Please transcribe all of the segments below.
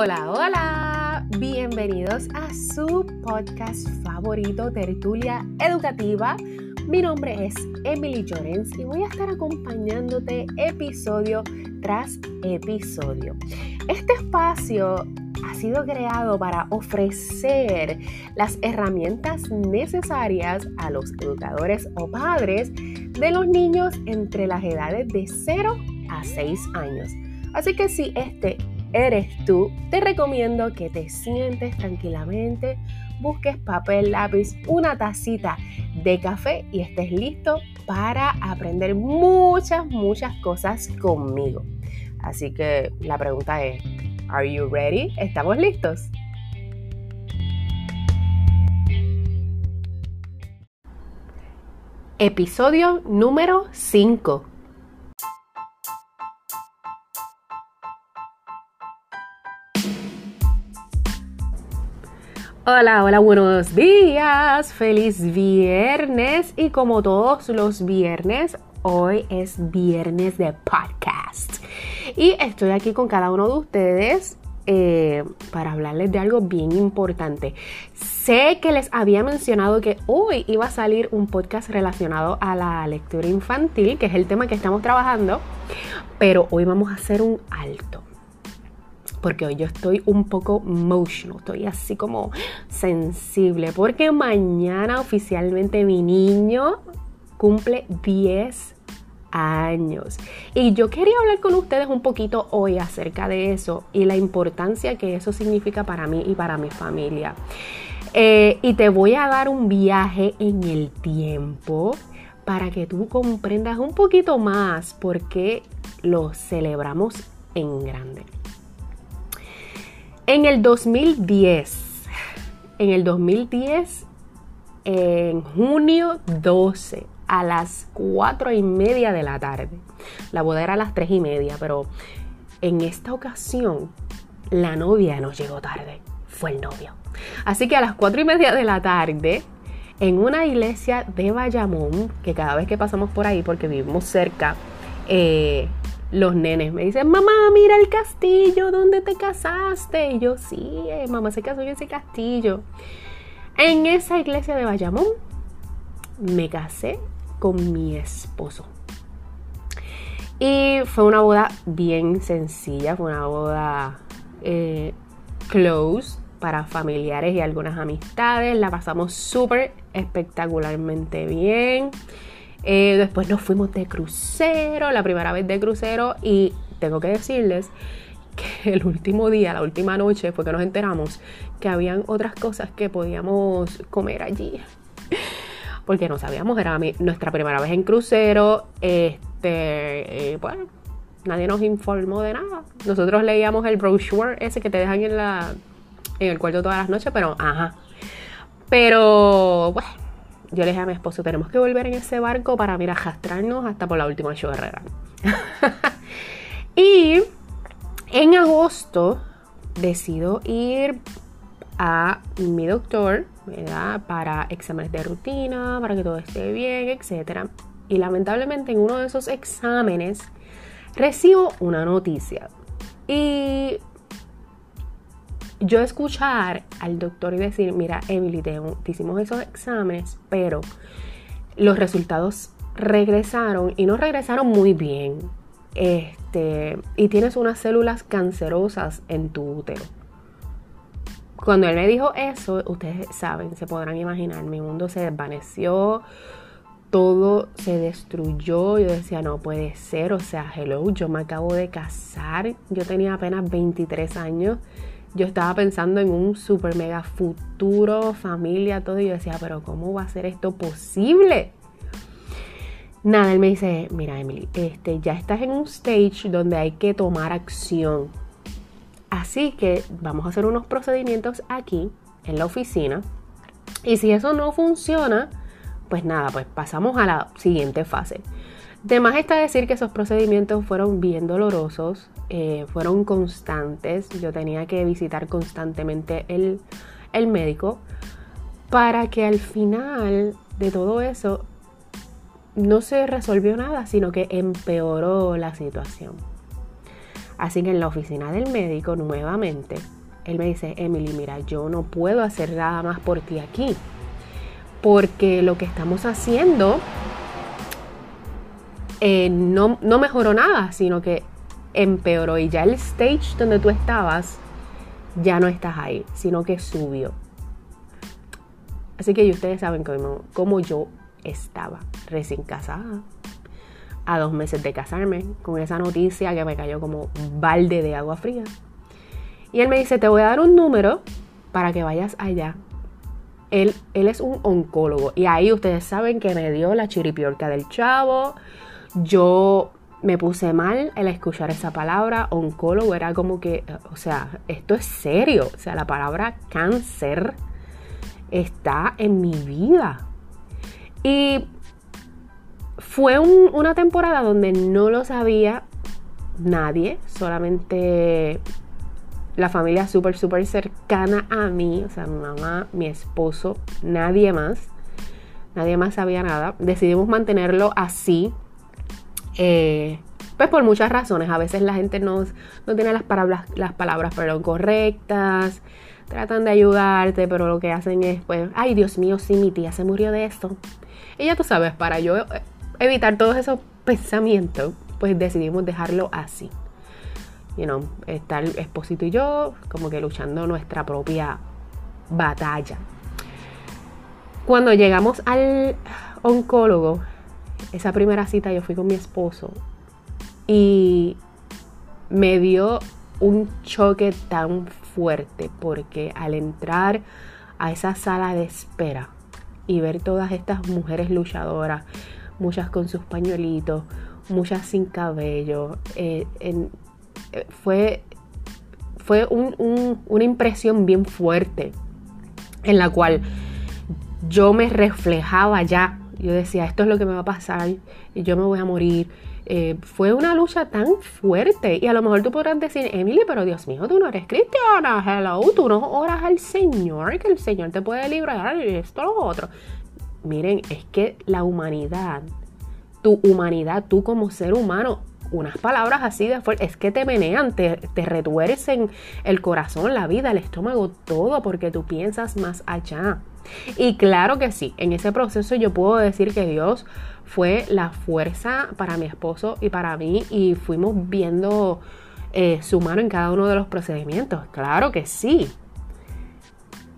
Hola, hola, bienvenidos a su podcast favorito, Tertulia Educativa. Mi nombre es Emily Llorens y voy a estar acompañándote episodio tras episodio. Este espacio ha sido creado para ofrecer las herramientas necesarias a los educadores o padres de los niños entre las edades de 0 a 6 años. Así que si este eres tú, te recomiendo que te sientes tranquilamente, busques papel, lápiz, una tacita de café y estés listo para aprender muchas, muchas cosas conmigo. Así que la pregunta es, ¿Are you ready? ¿Estamos listos? Episodio número 5 Hola, hola, buenos días, feliz viernes. Y como todos los viernes, hoy es viernes de podcast. Y estoy aquí con cada uno de ustedes eh, para hablarles de algo bien importante. Sé que les había mencionado que hoy iba a salir un podcast relacionado a la lectura infantil, que es el tema que estamos trabajando, pero hoy vamos a hacer un alto porque hoy yo estoy un poco emotional, estoy así como sensible, porque mañana oficialmente mi niño cumple 10 años. Y yo quería hablar con ustedes un poquito hoy acerca de eso y la importancia que eso significa para mí y para mi familia. Eh, y te voy a dar un viaje en el tiempo para que tú comprendas un poquito más por qué lo celebramos en grande. En el 2010, en el 2010, en junio 12, a las 4 y media de la tarde. La boda era a las 3 y media, pero en esta ocasión la novia nos llegó tarde. Fue el novio. Así que a las 4 y media de la tarde, en una iglesia de Bayamón, que cada vez que pasamos por ahí, porque vivimos cerca, eh, los nenes me dicen, mamá, mira el castillo donde te casaste. Y yo, sí, eh, mamá se casó en ese castillo. En esa iglesia de Bayamón me casé con mi esposo. Y fue una boda bien sencilla, fue una boda eh, close para familiares y algunas amistades. La pasamos súper espectacularmente bien. Eh, después nos fuimos de crucero, la primera vez de crucero, y tengo que decirles que el último día, la última noche, fue que nos enteramos que habían otras cosas que podíamos comer allí. Porque no sabíamos, era nuestra primera vez en crucero. Este, eh, bueno, nadie nos informó de nada. Nosotros leíamos el brochure ese que te dejan en la en el cuarto todas las noches, pero ajá. Pero bueno yo le dije a mi esposo, tenemos que volver en ese barco para, mira, arrastrarnos hasta por la última chorrera. y en agosto decido ir a mi doctor. Para exámenes de rutina, para que todo esté bien, etc. Y lamentablemente en uno de esos exámenes recibo una noticia. Y yo escuchar al doctor y decir, mira, Emily, te, hicimos esos exámenes, pero los resultados regresaron y no regresaron muy bien. Este, y tienes unas células cancerosas en tu útero. Cuando él me dijo eso, ustedes saben, se podrán imaginar, mi mundo se desvaneció, todo se destruyó. Yo decía, no puede ser, o sea, hello, yo me acabo de casar, yo tenía apenas 23 años yo estaba pensando en un super mega futuro, familia, todo, y yo decía, pero ¿cómo va a ser esto posible? Nada, él me dice, mira Emily, este, ya estás en un stage donde hay que tomar acción. Así que vamos a hacer unos procedimientos aquí, en la oficina. Y si eso no funciona, pues nada, pues pasamos a la siguiente fase. De más está decir que esos procedimientos fueron bien dolorosos, eh, fueron constantes. Yo tenía que visitar constantemente el, el médico para que al final de todo eso no se resolvió nada, sino que empeoró la situación. Así que en la oficina del médico nuevamente, él me dice, Emily, mira, yo no puedo hacer nada más por ti aquí. Porque lo que estamos haciendo eh, no, no mejoró nada, sino que empeoró. Y ya el stage donde tú estabas, ya no estás ahí, sino que subió. Así que ustedes saben cómo, cómo yo estaba recién casada, a dos meses de casarme, con esa noticia que me cayó como un balde de agua fría. Y él me dice, te voy a dar un número para que vayas allá. Él, él es un oncólogo y ahí ustedes saben que me dio la chiripiorca del chavo. Yo me puse mal al escuchar esa palabra, oncólogo, era como que, o sea, esto es serio, o sea, la palabra cáncer está en mi vida. Y fue una temporada donde no lo sabía nadie, solamente la familia súper, súper cercana a mí, o sea, mi mamá, mi esposo, nadie más. Nadie más sabía nada. Decidimos mantenerlo así. Eh, pues por muchas razones. A veces la gente no, no tiene las palabras, las palabras perdón, correctas tratan de ayudarte, pero lo que hacen es, pues, ay Dios mío, sí, mi tía se murió de esto. Y ya tú sabes, para yo evitar todos esos pensamientos, pues decidimos dejarlo así. You know, estar Esposito y yo como que luchando nuestra propia batalla. Cuando llegamos al oncólogo, esa primera cita yo fui con mi esposo y me dio un choque tan fuerte porque al entrar a esa sala de espera y ver todas estas mujeres luchadoras, muchas con sus pañuelitos, muchas sin cabello, eh, eh, fue, fue una impresión bien fuerte en la cual yo me reflejaba ya. Yo decía, esto es lo que me va a pasar y yo me voy a morir eh, fue una lucha tan fuerte. Y a lo mejor tú podrás decir, Emily, pero Dios mío, tú no eres cristiana, hello, tú no oras al Señor, que el Señor te puede librar y esto, lo otro. Miren, es que la humanidad, tu humanidad, tú como ser humano, unas palabras así de fuerte, es que te menean, te, te retuercen el corazón, la vida, el estómago, todo, porque tú piensas más allá. Y claro que sí, en ese proceso yo puedo decir que Dios fue la fuerza para mi esposo y para mí y fuimos viendo eh, su mano en cada uno de los procedimientos. Claro que sí.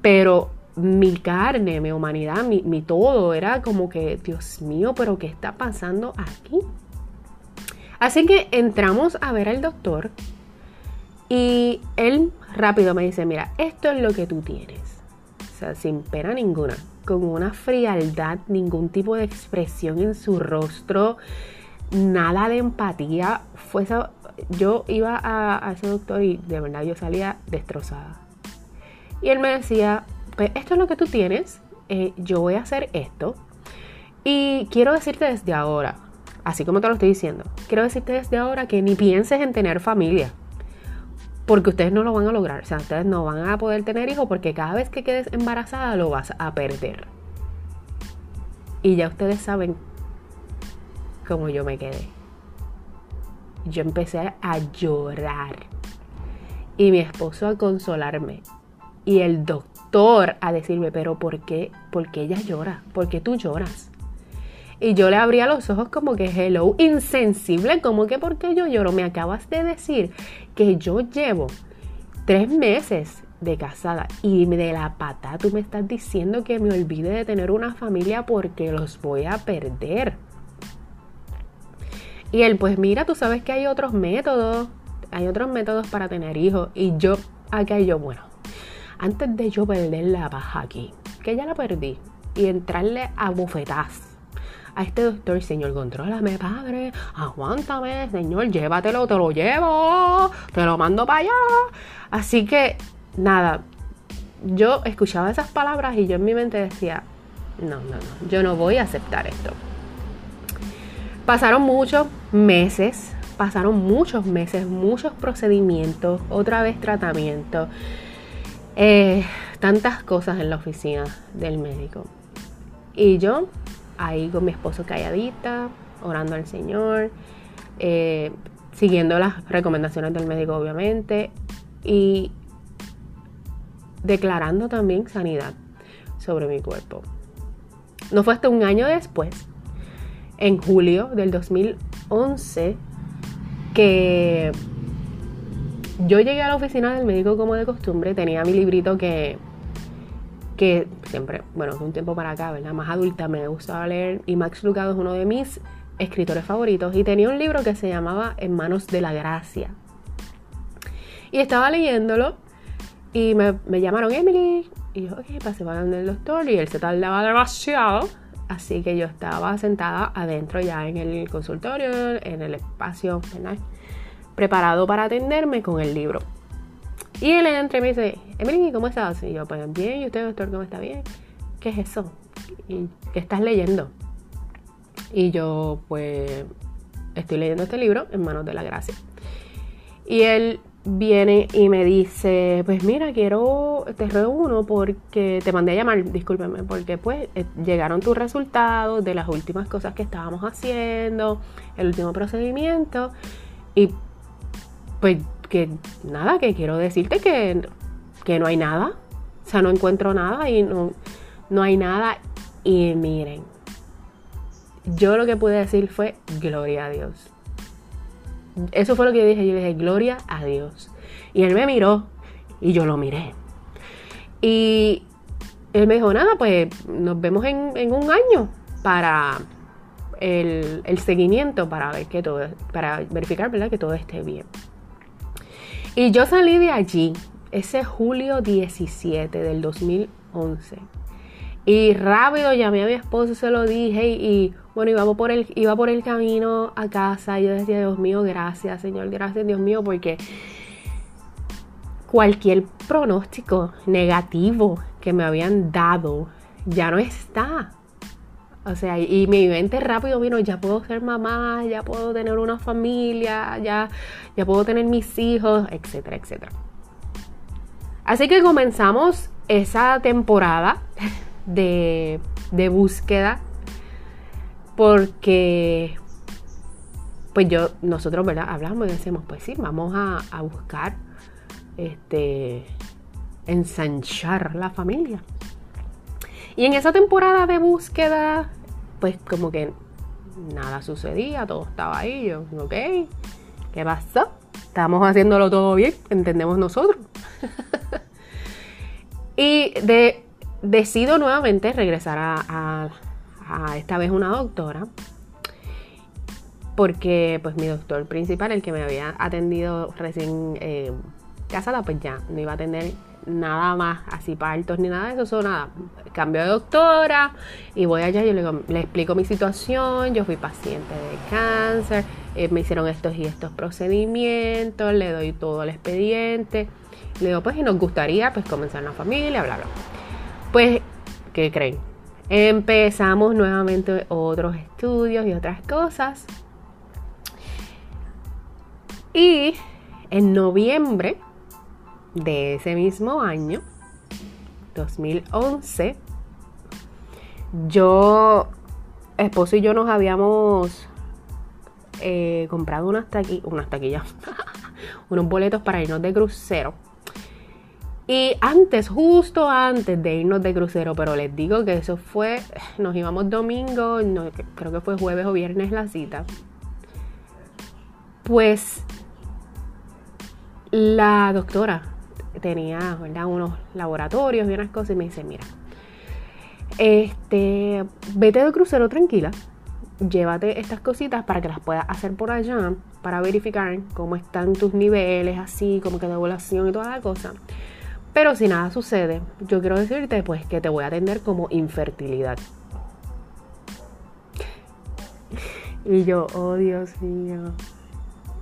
Pero mi carne, mi humanidad, mi, mi todo era como que, Dios mío, pero ¿qué está pasando aquí? Así que entramos a ver al doctor y él rápido me dice, mira, esto es lo que tú tienes. O sea, sin pena ninguna con una frialdad, ningún tipo de expresión en su rostro, nada de empatía. Fue yo iba a, ese doctor y de verdad yo salía destrozada. Y él me decía, pues esto es lo que tú tienes, eh, yo voy a hacer esto. Y quiero decirte desde ahora, así como te lo estoy diciendo, quiero decirte desde ahora que ni pienses en tener familia porque ustedes no lo van a lograr. O sea, ustedes no van a poder tener hijos porque cada vez que quedes embarazada lo vas a perder. Y ya ustedes saben cómo yo me quedé. Yo empecé a llorar. Y mi esposo a consolarme. Y el doctor a decirme, pero ¿por qué? ¿Por qué ella llora? ¿Por qué tú lloras? Y yo le abría los ojos como que, hello, insensible, como que porque yo lloro. Me acabas de decir que yo llevo tres meses de casada y de la pata tú me estás diciendo que me olvide de tener una familia porque los voy a perder. Y él, pues mira, tú sabes que hay otros métodos, hay otros métodos para tener hijos. Y yo, acá yo, bueno, antes de yo perder la paja aquí, que ya la perdí, y entrarle a bufetas a este doctor, Señor, contrólame, Padre, aguántame, Señor, llévatelo, te lo llevo, te lo mando para allá. Así que, nada, yo escuchaba esas palabras y yo en mi mente decía, no, no, no, yo no voy a aceptar esto. Pasaron muchos meses, pasaron muchos meses, muchos procedimientos, otra vez tratamiento, eh, tantas cosas en la oficina del médico. Y yo ahí con mi esposo calladita, orando al Señor, eh, siguiendo las recomendaciones del médico obviamente y declarando también sanidad sobre mi cuerpo. No fue hasta un año después, en julio del 2011, que yo llegué a la oficina del médico como de costumbre, tenía mi librito que, que siempre, bueno, de un tiempo para acá, ¿verdad? Más adulta me gustaba leer y Max Lucado es uno de mis escritores favoritos y tenía un libro que se llamaba En manos de la gracia. Y estaba leyéndolo y me, llamaron Emily y yo, ok, pasé para el doctor y él se tardaba demasiado. Así que yo estaba sentada adentro ya en el consultorio, en el espacio, ¿verdad? preparado para atenderme con el libro. Y él entra y me dice, Emily, ¿cómo estás? Y yo, pues bien, ¿y usted, doctor, cómo está bien? ¿Qué es eso? ¿Y qué estás leyendo? Y yo, pues, estoy leyendo este libro en manos de la gracia. Y él viene y me dice, pues mira, quiero, te reúno porque te mandé a llamar, discúlpeme, porque pues eh, llegaron tus resultados de las últimas cosas que estábamos haciendo, el último procedimiento, y pues que nada, que quiero decirte que, que no hay nada, o sea, no encuentro nada y no, no hay nada, y miren, yo lo que pude decir fue gloria a Dios. Eso fue lo que yo dije. Yo dije, gloria a Dios. Y él me miró y yo lo miré. Y él me dijo, nada, pues nos vemos en, un año para el, seguimiento, para ver que todo, para verificar, ¿verdad? Que todo esté bien. Y yo salí de allí ese julio 17 del 2011. Y rápido llamé a mi esposo, se lo dije y, bueno, por, el, iba por el camino a casa y yo decía, Dios mío, gracias, Señor, gracias, Dios mío, porque cualquier pronóstico negativo que me habían dado ya no está. O sea, y mi mente rápido vino, ya puedo ser mamá, ya puedo tener una familia, ya, ya puedo tener mis hijos, etcétera, etcétera. Así que comenzamos esa temporada de, búsqueda porque pues yo, nosotros, ¿verdad? Hablamos y decimos, pues sí, vamos a, buscar, este, ensanchar la familia. Y en esa temporada de búsqueda, pues como que nada sucedía, todo estaba ahí. Yo, ok, ¿qué pasó? Estamos haciéndolo todo bien, entendemos nosotros. y de decido nuevamente regresar a, esta vez una doctora porque pues mi doctor principal, el que me había atendido recién eh, casada, pues ya no iba a tener nada más así partos ni nada de eso, solo nada, cambio de doctora y voy allá y le, explico mi situación, yo fui paciente de cáncer, eh, me hicieron estos y estos procedimientos, le doy todo el expediente, le digo pues y nos gustaría pues comenzar una familia, bla bla. Pues, ¿qué creen? Empezamos nuevamente otros estudios y otras cosas. Y en noviembre de ese mismo año, 2011, yo, esposo y yo nos habíamos eh, comprado unas, unas taquillas, unos boletos para irnos de crucero y antes, justo antes de irnos de crucero, pero les digo que eso fue, nos íbamos domingo, creo que fue jueves o viernes la cita. Pues la doctora tenía unos laboratorios y unas cosas y me dice, mira, este, vete de crucero tranquila, llévate estas cositas para que las puedas hacer por allá, para verificar cómo están tus niveles, así como que de y toda la cosa. Pero si nada sucede, yo quiero decirte pues que te voy a atender como infertilidad. Y yo, oh Dios mío.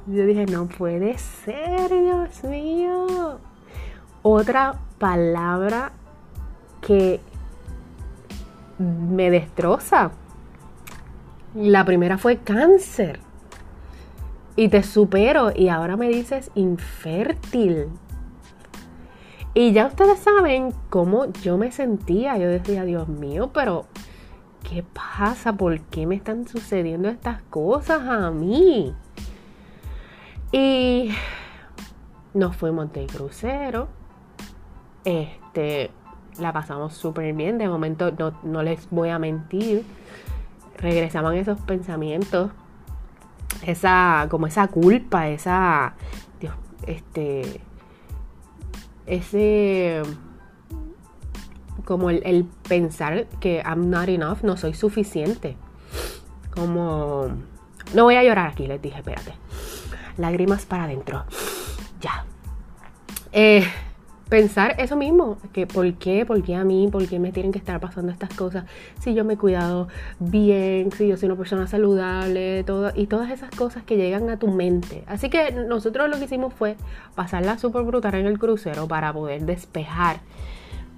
Yo dije, no puede ser, Dios mío. Otra palabra que me destroza. La primera fue cáncer. Y te supero y ahora me dices infértil. Y ya ustedes saben cómo yo me sentía. Yo decía, Dios mío, pero ¿qué pasa? ¿Por qué me están sucediendo estas cosas a mí? Y nos fuimos de crucero. Este, la pasamos súper bien. De momento, no, les voy a mentir. Regresaban esos pensamientos. Esa, como esa culpa, esa, Dios, este, ese, como el, el pensar que I'm not enough, no soy suficiente. Como, no voy a llorar aquí, les dije, espérate. Lágrimas para adentro. Ya. Eh, pensar eso mismo, que por qué, por qué a mí, por qué me tienen que estar pasando estas cosas, si yo me he cuidado bien, si yo soy una persona saludable, y todas esas cosas que llegan a tu mente. Así que nosotros lo que hicimos fue pasarla súper brutal en el crucero para poder despejar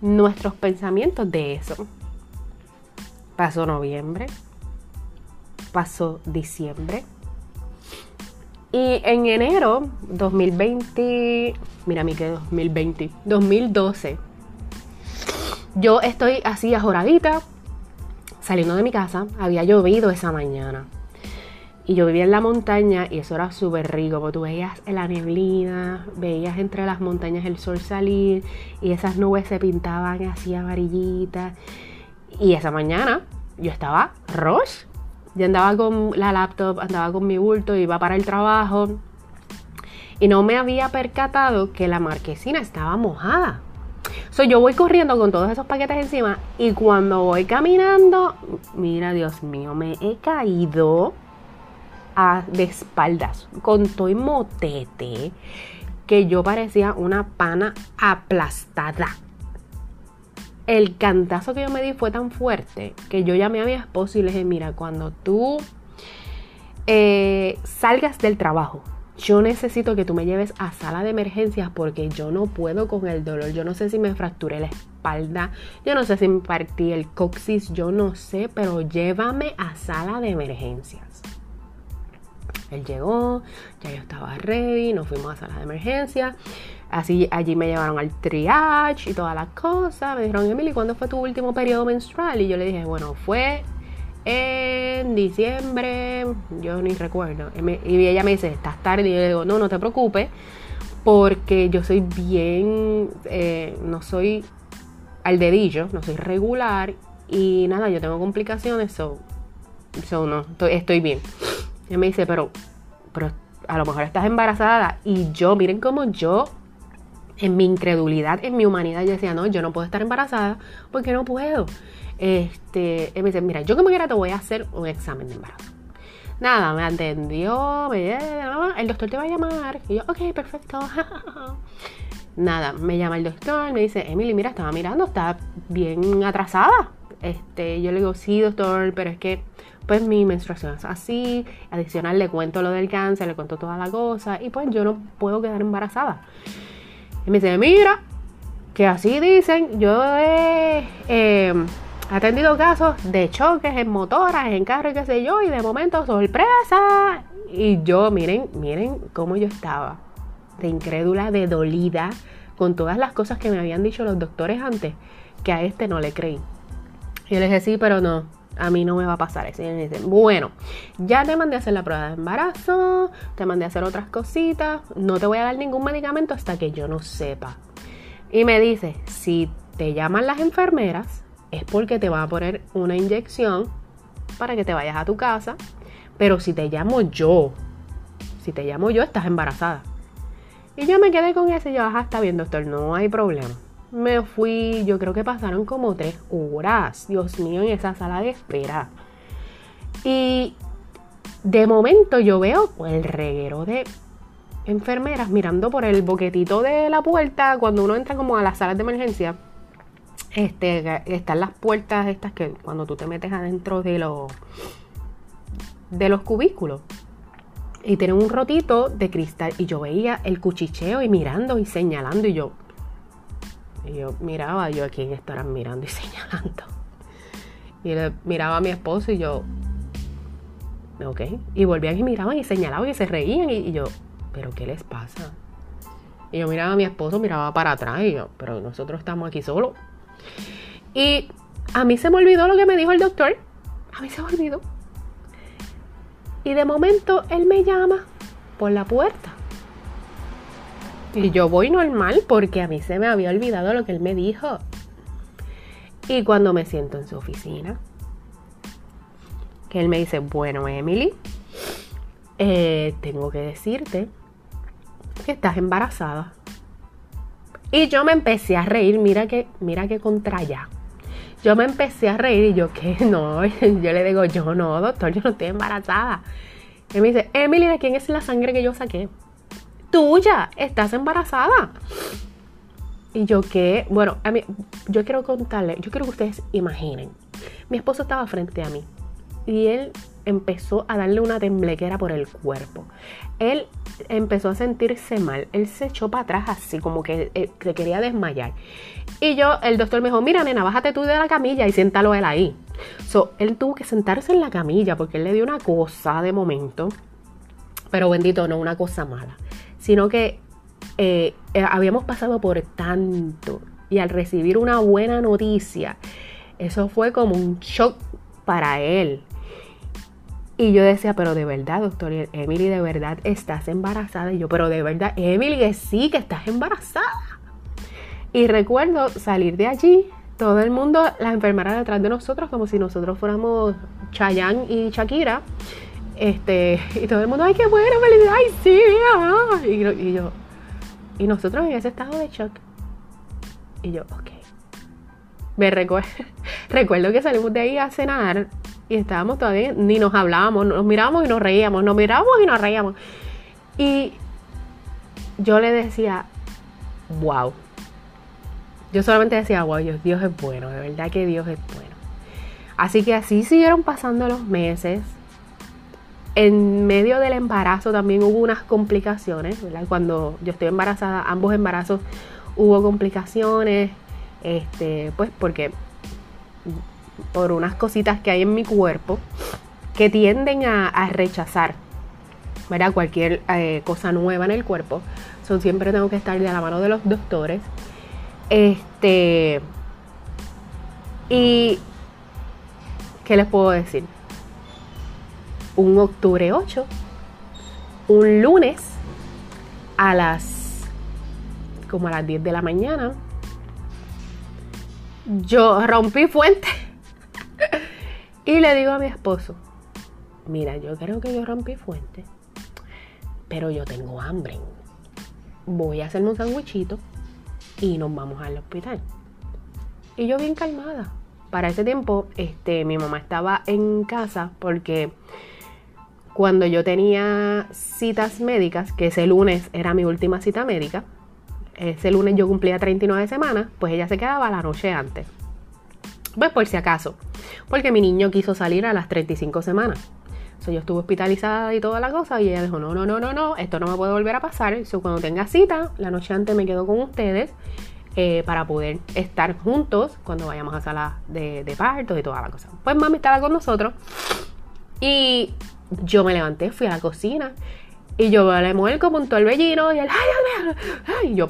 nuestros pensamientos de eso. Pasó noviembre, pasó diciembre, y en enero 2020, mira mi que 2020, 2012, yo estoy así ajoradita, saliendo de mi casa, había llovido esa mañana. Y yo vivía en la montaña y eso era súper rico, porque tú veías la neblina, veías entre las montañas el sol salir y esas nubes se pintaban así amarillitas. Y esa mañana yo estaba roja yo andaba con la laptop, andaba con mi bulto, iba para el trabajo y no me había percatado que la marquesina estaba mojada. So, yo voy corriendo con todos esos paquetes encima y cuando voy caminando, mira Dios mío, me he caído a, de espaldas con todo motete que yo parecía una pana aplastada el cantazo que yo me di fue tan fuerte que yo llamé a mi esposo y le dije, mira, cuando tú eh, salgas del trabajo, yo necesito que tú me lleves a sala de emergencias porque yo no puedo con el dolor. Yo no sé si me fracturé la espalda, yo no sé si me partí el coxis, yo no sé, pero llévame a sala de emergencias. Él llegó, ya yo estaba ready, nos fuimos a sala de emergencias. Así allí me llevaron al triage y todas las cosas. Me dijeron, Emily, ¿cuándo fue tu último periodo menstrual? Y yo le dije, bueno, fue en diciembre, yo ni recuerdo. Y ella me dice, estás tarde. Y yo le digo, no, no te preocupes, porque yo soy bien, eh, no soy al dedillo, no soy regular. Y nada, yo tengo complicaciones, so, so no, estoy, estoy bien. Y me dice, pero, pero a lo mejor estás embarazada. Y yo, miren cómo yo en mi incredulidad, en mi humanidad, yo decía, no, yo no puedo estar embarazada porque no puedo. Este, me dice, mira, yo como quiera te voy a hacer un examen de embarazo. Nada, me atendió, me, el doctor te va a llamar. Y yo, ok, perfecto. Nada, me llama el doctor, me dice, Emily, mira, estaba mirando, está bien atrasada. Este, yo le digo, sí, doctor, pero es que pues mi menstruación es así. Adicional le cuento lo del cáncer, le cuento toda la cosa y pues yo no puedo quedar embarazada. Y me dice, mira, que así dicen, yo he em, atendido casos de choques en motoras, en carros, qué sé yo, y de momento, sorpresa. Y yo, miren, miren cómo yo estaba, de incrédula, de dolida, con todas las cosas que me habían dicho los doctores antes, que a este no le creí. Y yo le dije, sí, pero no, a mí no me va a pasar eso. Y me dicen, bueno, ya te mandé a hacer la prueba de embarazo, te mandé a hacer otras cositas, no te voy a dar ningún medicamento hasta que yo no sepa. Y me dice, si te llaman las enfermeras, es porque te van a poner una inyección para que te vayas a tu casa, pero si te llamo yo, si te llamo yo, estás embarazada. Y yo me quedé con eso y yo, ajá, está bien, doctor, no hay problema me fui, yo creo que pasaron como tres horas, Dios mío, en esa sala de espera. Y de momento yo veo el reguero de enfermeras mirando por el boquetito de la puerta cuando uno entra como a las salas de emergencia. Este, están las puertas estas que cuando tú te metes adentro de los de los cubículos y tienen un rotito de cristal y yo veía el cuchicheo y mirando y señalando y yo y yo miraba, yo a quién estarán mirando y señalando. Y le miraba a mi esposo y yo, ok. Y volvían y miraban y señalaban y se reían y, yo, pero ¿qué les pasa? Y yo miraba a mi esposo, miraba para atrás y yo, pero nosotros estamos aquí solos. Y a mí se me olvidó lo que me dijo el doctor. A mí se me olvidó. Y de momento él me llama por la puerta. Y yo voy normal porque a mí se me había olvidado lo que él me dijo. Y cuando me siento en su oficina, que él me dice, bueno, Emily, eh, tengo que decirte que estás embarazada. Y yo me empecé a reír, mira que, mira que contra ya. Yo me empecé a reír y yo, ¿qué? No, yo le digo, yo no, doctor, yo no estoy embarazada. Y me dice, Emily, ¿de quién es la sangre que yo saqué? Tuya, estás embarazada. Y yo qué, bueno, a mí, yo quiero contarle, yo quiero que ustedes imaginen. Mi esposo estaba frente a mí y él empezó a darle una temblequera por el cuerpo. Él empezó a sentirse mal. Él se echó para atrás así, como que eh, se quería desmayar. Y yo, el doctor me dijo, mira, nena, bájate tú de la camilla y siéntalo él ahí. So, él tuvo que sentarse en la camilla porque él le dio una cosa de momento. Pero bendito, no una cosa mala. Sino que eh, eh, habíamos pasado por tanto. Y al recibir una buena noticia, eso fue como un shock para él. Y yo decía, pero de verdad, doctor Emily, de verdad estás embarazada. Y yo, pero de verdad, Emily, que sí, que estás embarazada. Y recuerdo salir de allí, todo el mundo, las enfermeras detrás de nosotros, como si nosotros fuéramos Chayanne y Shakira. Este, y todo el mundo, ay, qué bueno, felicidad, ay, sí, ah". y, yo, y nosotros en ese estado de shock. Y yo, ok. Me recuerdo, recuerdo que salimos de ahí a cenar y estábamos todavía, ni nos hablábamos, nos mirábamos y nos reíamos, nos mirábamos y nos reíamos. Y yo le decía, wow. Yo solamente decía, wow, Dios, Dios es bueno, de verdad que Dios es bueno. Así que así siguieron pasando los meses. En medio del embarazo también hubo unas complicaciones, ¿verdad? Cuando yo estoy embarazada, ambos embarazos hubo complicaciones, este, pues porque por unas cositas que hay en mi cuerpo que tienden a, rechazar ¿verdad? cualquier eh, cosa nueva en el cuerpo. So, siempre tengo que estar de la mano de los doctores. Este. Y. ¿Qué les puedo decir? Un octubre 8, un lunes a las. como a las 10 de la mañana, yo rompí fuente y le digo a mi esposo, mira, yo creo que yo rompí fuente, pero yo tengo hambre. Voy a hacerme un sandwichito y nos vamos al hospital. Y yo bien calmada. Para ese tiempo, este, mi mamá estaba en casa porque cuando yo tenía citas médicas, que ese lunes era mi última cita médica, ese lunes yo cumplía 39 semanas, pues ella se quedaba la noche antes. Pues por si acaso. Porque mi niño quiso salir a las 35 semanas. So, yo estuve hospitalizada y toda la cosa. Y ella dijo: No, no, no, no, no, esto no me puede volver a pasar. So, cuando tenga cita, la noche antes me quedo con ustedes eh, para poder estar juntos cuando vayamos a sala de, de partos y toda la cosa. Pues mami estaba con nosotros. Y yo me levanté, fui a la cocina. Y yo le muevo como un torbellino. Y él, ay, ay. Y yo,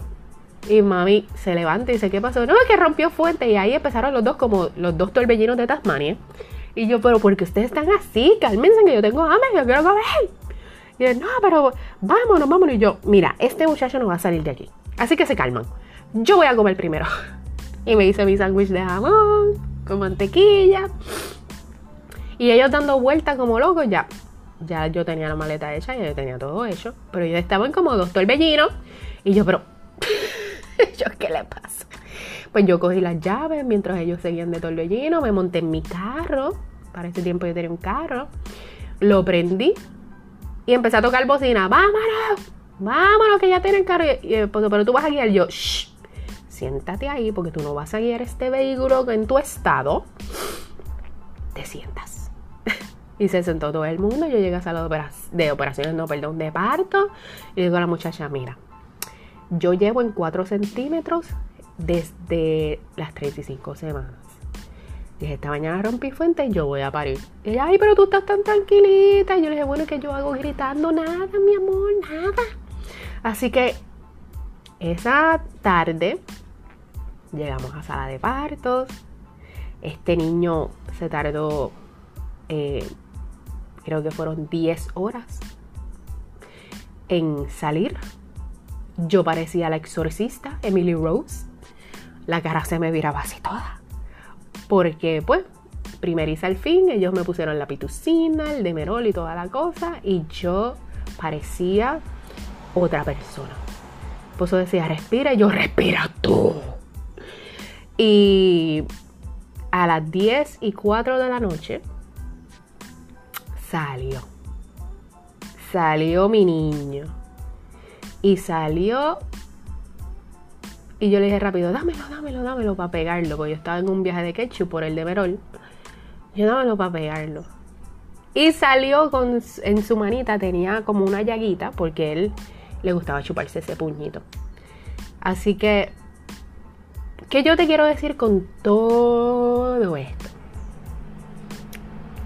y mami se levanta y dice, ¿qué pasó? No, es que rompió fuente. Y ahí empezaron los dos como los dos torbellinos de Tasmania. Y yo, pero ¿por qué ustedes están así? Cálmense que yo tengo hambre, yo quiero comer. Y él, no, pero vámonos, vámonos. Y yo, mira, este muchacho no va a salir de aquí. Así que se calman. Yo voy a comer primero. Y me hice mi sándwich de jamón con mantequilla. Y ellos dando vueltas como locos, ya. Ya yo tenía la maleta hecha, ya yo tenía todo hecho. Pero ellos estaban como dos torbellinos. Y yo, pero yo, ¿qué le pasa? Pues yo cogí las llaves mientras ellos seguían de torbellino, me monté en mi carro. Para ese tiempo yo tenía un carro. Lo prendí y empecé a tocar bocina. ¡Vámonos! ¡Vámonos! Que ya tienen carro. Y, pero tú vas a guiar. Yo, Shh, siéntate ahí porque tú no vas a guiar este vehículo en tu estado. Te sientas. Y se sentó todo el mundo. Yo llegué a sala de, de operaciones, no, perdón, de parto. Y digo a la muchacha, mira, yo llevo en 4 centímetros desde las 35 semanas. Dije, esta mañana rompí fuente y yo voy a parir. Y ella, ay, pero tú estás tan tranquilita. Y yo le dije, bueno, que yo hago gritando nada, mi amor, nada. Así que esa tarde llegamos a sala de partos. Este niño se tardó, eh, creo que fueron 10 horas en salir Yo parecía la exorcista, Emily Rose. La cara se me viraba así toda. Porque, pues, primeriza al fin, ellos me pusieron la pitucina, el demerol y toda la cosa. Y yo parecía otra persona. Por eso decía, respira, y yo respira tú. Y a las 10 y 4 de la noche salió. Salió mi niño. Y salió. Y yo le dije rápido, dámelo, dámelo, dámelo para pegarlo. Porque yo estaba en un viaje de ketchup por el de Merol. Yo dámelo para pegarlo. Y salió con, en su manita, tenía como una llaguita, porque él le gustaba chuparse ese puñito. Así que, ¿qué yo te quiero decir con todo esto?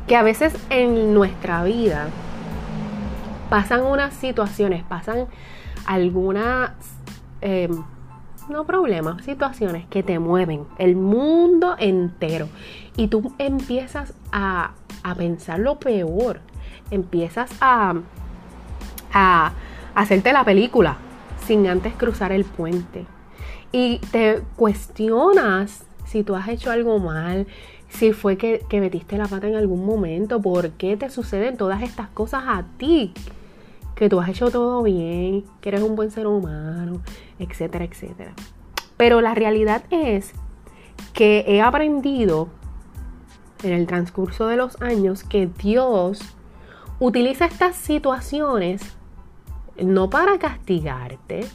Que a veces en nuestra vida pasan unas situaciones, pasan algunas, eh, no problemas, situaciones que te mueven el mundo entero. Y tú empiezas a a pensar lo peor. Empiezas a, a hacerte la película sin antes cruzar el puente. Y te cuestionas si tú has hecho algo mal, si fue que, que, metiste la pata en algún momento, por qué te suceden todas estas cosas a ti, que tú has hecho todo bien, que eres un buen ser humano, etcétera, etcétera. Pero la realidad es que he aprendido en el transcurso de los años que Dios utiliza estas situaciones no para castigarte,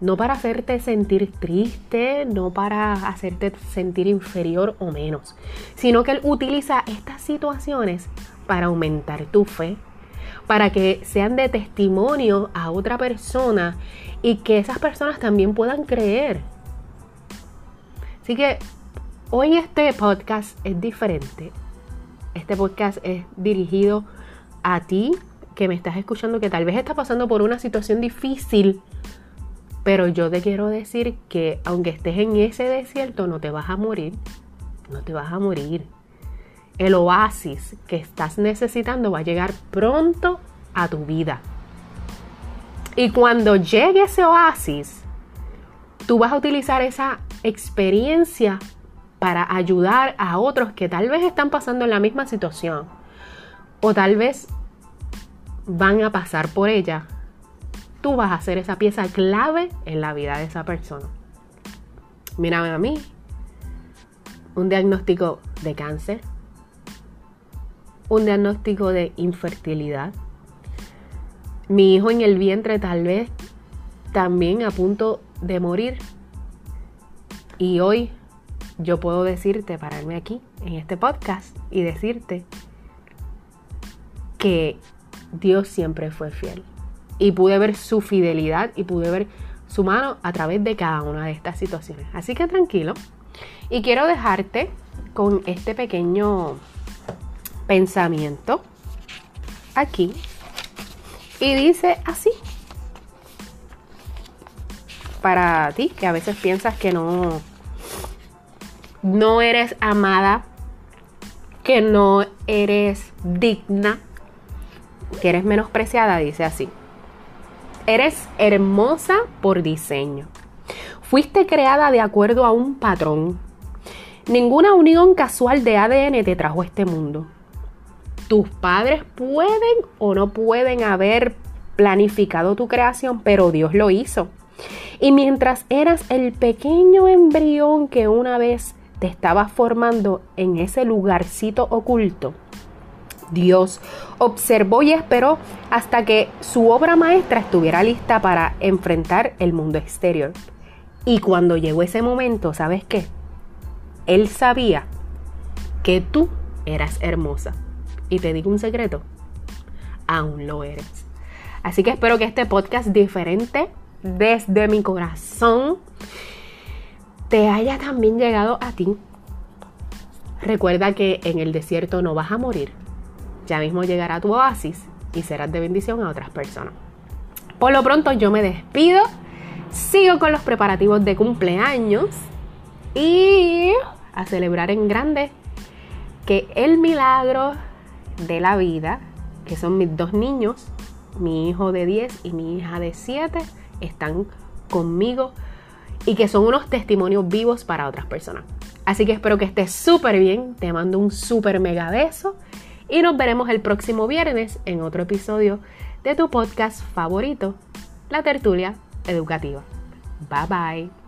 no para hacerte sentir triste, no para hacerte sentir inferior o menos, sino que Él utiliza estas situaciones para aumentar tu fe, para que sean de testimonio a otra persona y que esas personas también puedan creer. Así que Hoy este podcast es diferente. Este podcast es dirigido a ti que me estás escuchando, que tal vez estás pasando por una situación difícil, pero yo te quiero decir que aunque estés en ese desierto, no te vas a morir. No te vas a morir. El oasis que estás necesitando va a llegar pronto a tu vida. Y cuando llegue ese oasis, tú vas a utilizar esa experiencia para ayudar a otros que tal vez están pasando en la misma situación o tal vez van a pasar por ella, tú vas a ser esa pieza clave en la vida de esa persona. Mírame a mí, un diagnóstico de cáncer, un diagnóstico de infertilidad, mi hijo en el vientre tal vez también a punto de morir y hoy yo puedo decirte, pararme aquí en este podcast y decirte que Dios siempre fue fiel. Y pude ver su fidelidad y pude ver su mano a través de cada una de estas situaciones. Así que tranquilo. Y quiero dejarte con este pequeño pensamiento aquí. Y dice así. Para ti, que a veces piensas que no no eres amada, que no eres digna, que eres menospreciada, dice así. Eres hermosa por diseño. Fuiste creada de acuerdo a un patrón. Ninguna unión casual de ADN te trajo a este mundo. Tus padres pueden o no pueden haber planificado tu creación, pero Dios lo hizo. Y mientras eras el pequeño embrión que una vez te estabas formando en ese lugarcito oculto, Dios observó y esperó hasta que su obra maestra estuviera lista para enfrentar el mundo exterior. Y cuando llegó ese momento, ¿sabes qué? Él sabía que tú eras hermosa. Y te digo un secreto, aún lo eres. Así que espero que este podcast diferente desde mi corazón te haya también llegado a ti. Recuerda que en el desierto no vas a morir. Ya mismo llegará tu oasis y serás de bendición a otras personas. Por lo pronto yo me despido. Sigo con los preparativos de cumpleaños y a celebrar en grande que el milagro de la vida, que son mis dos niños, mi hijo de 10 y mi hija de 7, están conmigo y que son unos testimonios vivos para otras personas. Así que espero que estés súper bien, te mando un súper mega beso y nos veremos el próximo viernes en otro episodio de tu podcast favorito, La Tertulia Educativa. Bye bye.